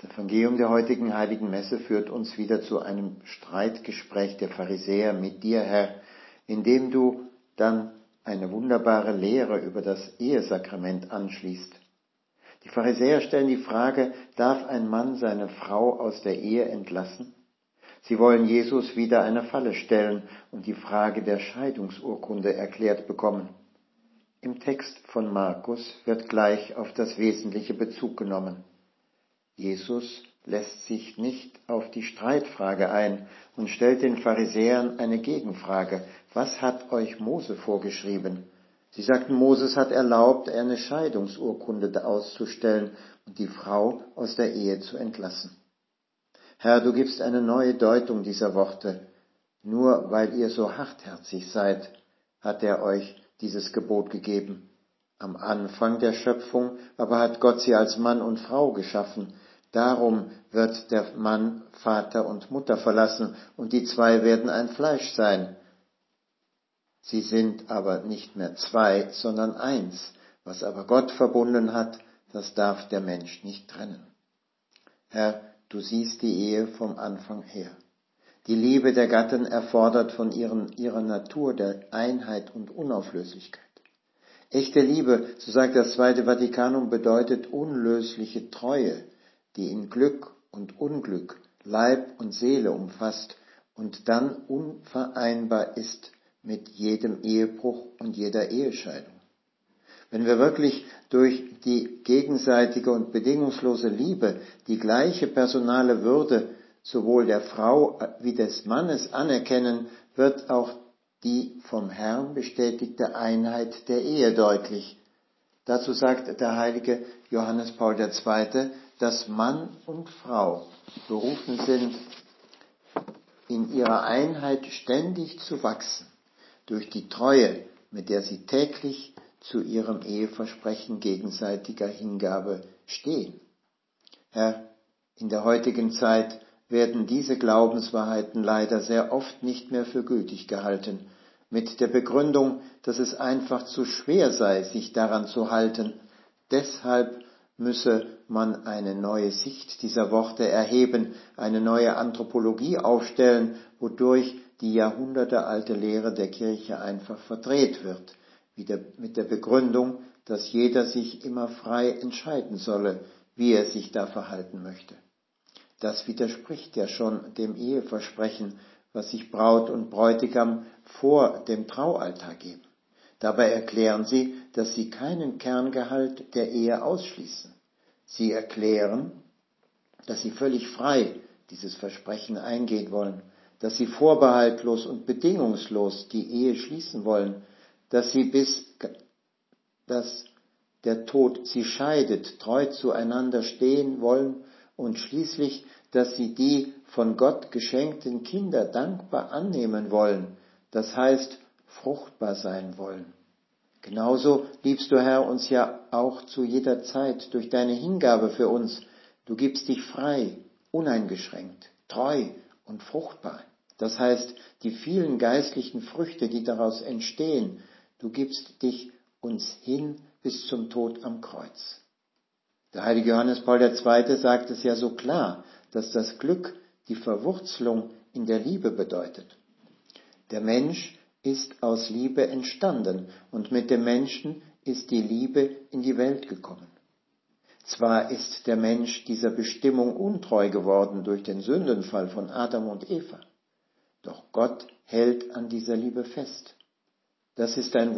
Das Evangelium der heutigen heiligen Messe führt uns wieder zu einem Streitgespräch der Pharisäer mit dir, Herr, in dem du dann eine wunderbare Lehre über das Ehesakrament anschließt. Die Pharisäer stellen die Frage, darf ein Mann seine Frau aus der Ehe entlassen? Sie wollen Jesus wieder eine Falle stellen und die Frage der Scheidungsurkunde erklärt bekommen. Im Text von Markus wird gleich auf das Wesentliche Bezug genommen. Jesus lässt sich nicht auf die Streitfrage ein und stellt den Pharisäern eine Gegenfrage. Was hat euch Mose vorgeschrieben? Sie sagten, Moses hat erlaubt, eine Scheidungsurkunde auszustellen und die Frau aus der Ehe zu entlassen. Herr, du gibst eine neue Deutung dieser Worte. Nur weil ihr so hartherzig seid, hat er euch dieses Gebot gegeben. Am Anfang der Schöpfung aber hat Gott sie als Mann und Frau geschaffen. Darum wird der Mann Vater und Mutter verlassen und die zwei werden ein Fleisch sein. Sie sind aber nicht mehr zwei, sondern eins. Was aber Gott verbunden hat, das darf der Mensch nicht trennen. Herr, du siehst die Ehe vom Anfang her. Die Liebe der Gatten erfordert von ihren, ihrer Natur der Einheit und Unauflöslichkeit. Echte Liebe, so sagt das Zweite Vatikanum, bedeutet unlösliche Treue, die in Glück und Unglück, Leib und Seele umfasst und dann unvereinbar ist mit jedem Ehebruch und jeder Ehescheidung. Wenn wir wirklich durch die gegenseitige und bedingungslose Liebe die gleiche personale Würde sowohl der Frau wie des Mannes anerkennen, wird auch die vom Herrn bestätigte Einheit der Ehe deutlich. Dazu sagt der heilige Johannes Paul II., dass Mann und Frau berufen sind, in ihrer Einheit ständig zu wachsen, durch die Treue, mit der sie täglich zu ihrem Eheversprechen gegenseitiger Hingabe stehen. Herr, in der heutigen Zeit werden diese Glaubenswahrheiten leider sehr oft nicht mehr für gültig gehalten, mit der Begründung, dass es einfach zu schwer sei, sich daran zu halten. Deshalb müsse man eine neue Sicht dieser Worte erheben, eine neue Anthropologie aufstellen, wodurch die jahrhundertealte Lehre der Kirche einfach verdreht wird, mit der Begründung, dass jeder sich immer frei entscheiden solle, wie er sich da verhalten möchte. Das widerspricht ja schon dem Eheversprechen, was sich Braut und Bräutigam vor dem Traualtar geben. Dabei erklären sie, dass sie keinen Kerngehalt der Ehe ausschließen. Sie erklären, dass sie völlig frei dieses Versprechen eingehen wollen, dass sie vorbehaltlos und bedingungslos die Ehe schließen wollen, dass sie bis, dass der Tod sie scheidet, treu zueinander stehen wollen und schließlich, dass sie die von Gott geschenkten Kinder dankbar annehmen wollen, das heißt fruchtbar sein wollen. Genauso liebst du, Herr, uns ja auch zu jeder Zeit durch deine Hingabe für uns. Du gibst dich frei, uneingeschränkt, treu und fruchtbar. Das heißt, die vielen geistlichen Früchte, die daraus entstehen, du gibst dich uns hin bis zum Tod am Kreuz. Der heilige Johannes Paul II. sagt es ja so klar, dass das Glück die Verwurzelung in der Liebe bedeutet. Der Mensch ist aus Liebe entstanden und mit dem Menschen ist die Liebe in die Welt gekommen. Zwar ist der Mensch dieser Bestimmung untreu geworden durch den Sündenfall von Adam und Eva, doch Gott hält an dieser Liebe fest. Das ist ein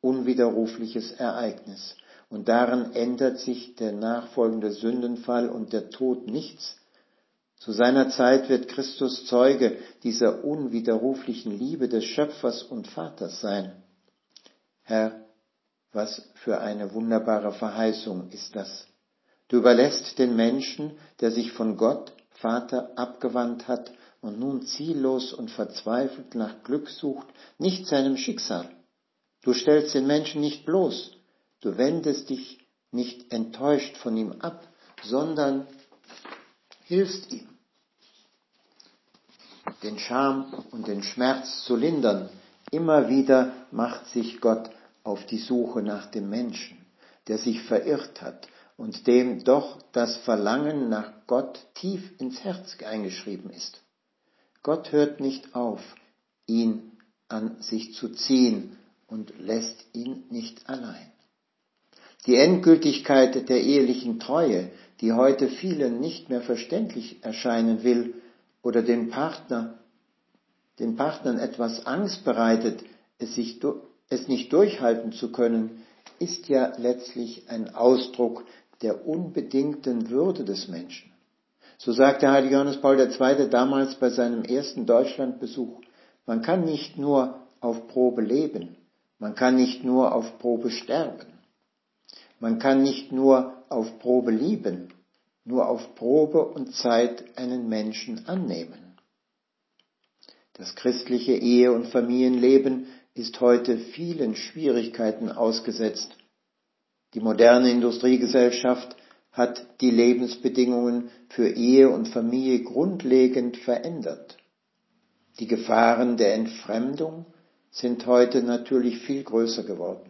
unwiderrufliches Ereignis. Und daran ändert sich der nachfolgende Sündenfall und der Tod nichts. Zu seiner Zeit wird Christus Zeuge dieser unwiderruflichen Liebe des Schöpfers und Vaters sein. Herr, was für eine wunderbare Verheißung ist das. Du überlässt den Menschen, der sich von Gott, Vater, abgewandt hat und nun ziellos und verzweifelt nach Glück sucht, nicht seinem Schicksal. Du stellst den Menschen nicht bloß, du wendest dich nicht enttäuscht von ihm ab, sondern hilfst ihm, den Scham und den Schmerz zu lindern. Immer wieder macht sich Gott auf die Suche nach dem Menschen, der sich verirrt hat und dem doch das Verlangen nach Gott tief ins Herz eingeschrieben ist. Gott hört nicht auf, ihn an sich zu ziehen und lässt ihn nicht allein. Die Endgültigkeit der ehelichen Treue, die heute vielen nicht mehr verständlich erscheinen will oder den Partner, den Partnern etwas Angst bereitet, es, sich, es nicht durchhalten zu können, ist ja letztlich ein Ausdruck der unbedingten Würde des Menschen. So sagte Heilige Johannes Paul II. damals bei seinem ersten Deutschlandbesuch, man kann nicht nur auf Probe leben, man kann nicht nur auf Probe sterben. Man kann nicht nur auf Probe lieben, nur auf Probe und Zeit einen Menschen annehmen. Das christliche Ehe- und Familienleben ist heute vielen Schwierigkeiten ausgesetzt. Die moderne Industriegesellschaft hat die Lebensbedingungen für Ehe und Familie grundlegend verändert. Die Gefahren der Entfremdung sind heute natürlich viel größer geworden.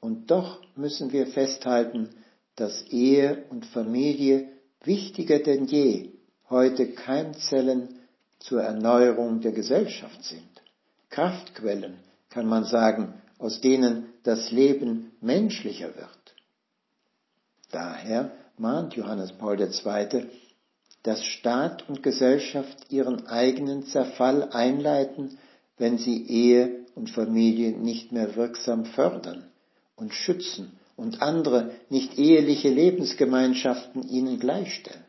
Und doch müssen wir festhalten, dass Ehe und Familie wichtiger denn je heute Keimzellen zur Erneuerung der Gesellschaft sind. Kraftquellen, kann man sagen, aus denen das Leben menschlicher wird. Daher mahnt Johannes Paul II., dass Staat und Gesellschaft ihren eigenen Zerfall einleiten, wenn sie Ehe und Familie nicht mehr wirksam fördern und schützen und andere nicht eheliche Lebensgemeinschaften ihnen gleichstellen.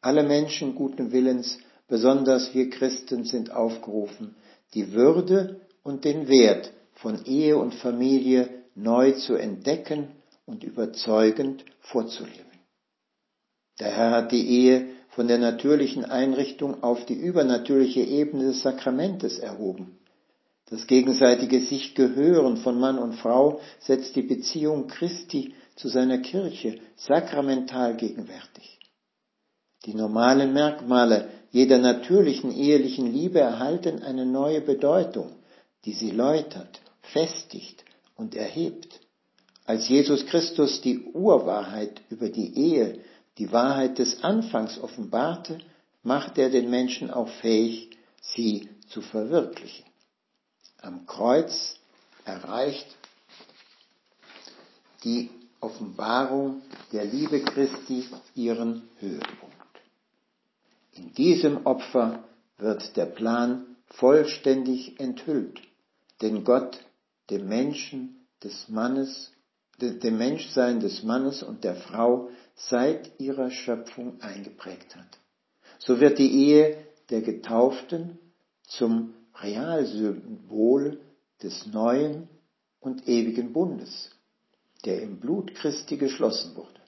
Alle Menschen guten Willens, besonders wir Christen, sind aufgerufen, die Würde und den Wert von Ehe und Familie neu zu entdecken und überzeugend vorzuleben. Der Herr hat die Ehe von der natürlichen Einrichtung auf die übernatürliche Ebene des Sakramentes erhoben. Das gegenseitige sich Gehören von Mann und Frau setzt die Beziehung Christi zu seiner Kirche sakramental gegenwärtig. Die normalen Merkmale jeder natürlichen ehelichen Liebe erhalten eine neue Bedeutung, die sie läutert, festigt und erhebt. Als Jesus Christus die Urwahrheit über die Ehe die Wahrheit des Anfangs offenbarte, macht er den Menschen auch fähig, sie zu verwirklichen. Am Kreuz erreicht die Offenbarung der Liebe Christi ihren Höhepunkt. In diesem Opfer wird der Plan vollständig enthüllt, den Gott dem Menschen des Mannes, dem Menschsein des Mannes und der Frau seit ihrer Schöpfung eingeprägt hat. So wird die Ehe der Getauften zum Realsymbol des neuen und ewigen Bundes, der im Blut Christi geschlossen wurde.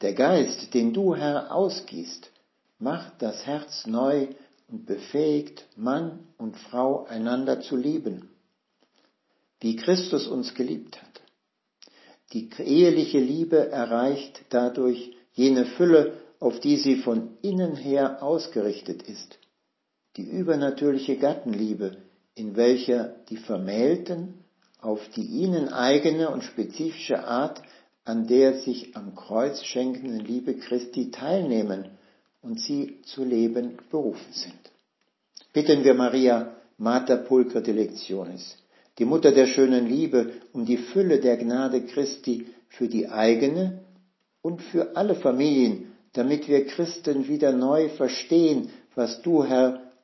Der Geist, den du, Herr, ausgießt, macht das Herz neu und befähigt Mann und Frau einander zu lieben, wie Christus uns geliebt hat. Die eheliche Liebe erreicht dadurch jene Fülle, auf die sie von innen her ausgerichtet ist. Die übernatürliche Gattenliebe, in welcher die Vermählten auf die ihnen eigene und spezifische Art an der sich am Kreuz schenkenden Liebe Christi teilnehmen und sie zu leben berufen sind. Bitten wir Maria, Mater Pulchra Delectionis, die Mutter der schönen Liebe, um die Fülle der Gnade Christi für die eigene und für alle Familien, damit wir Christen wieder neu verstehen, was du, Herr,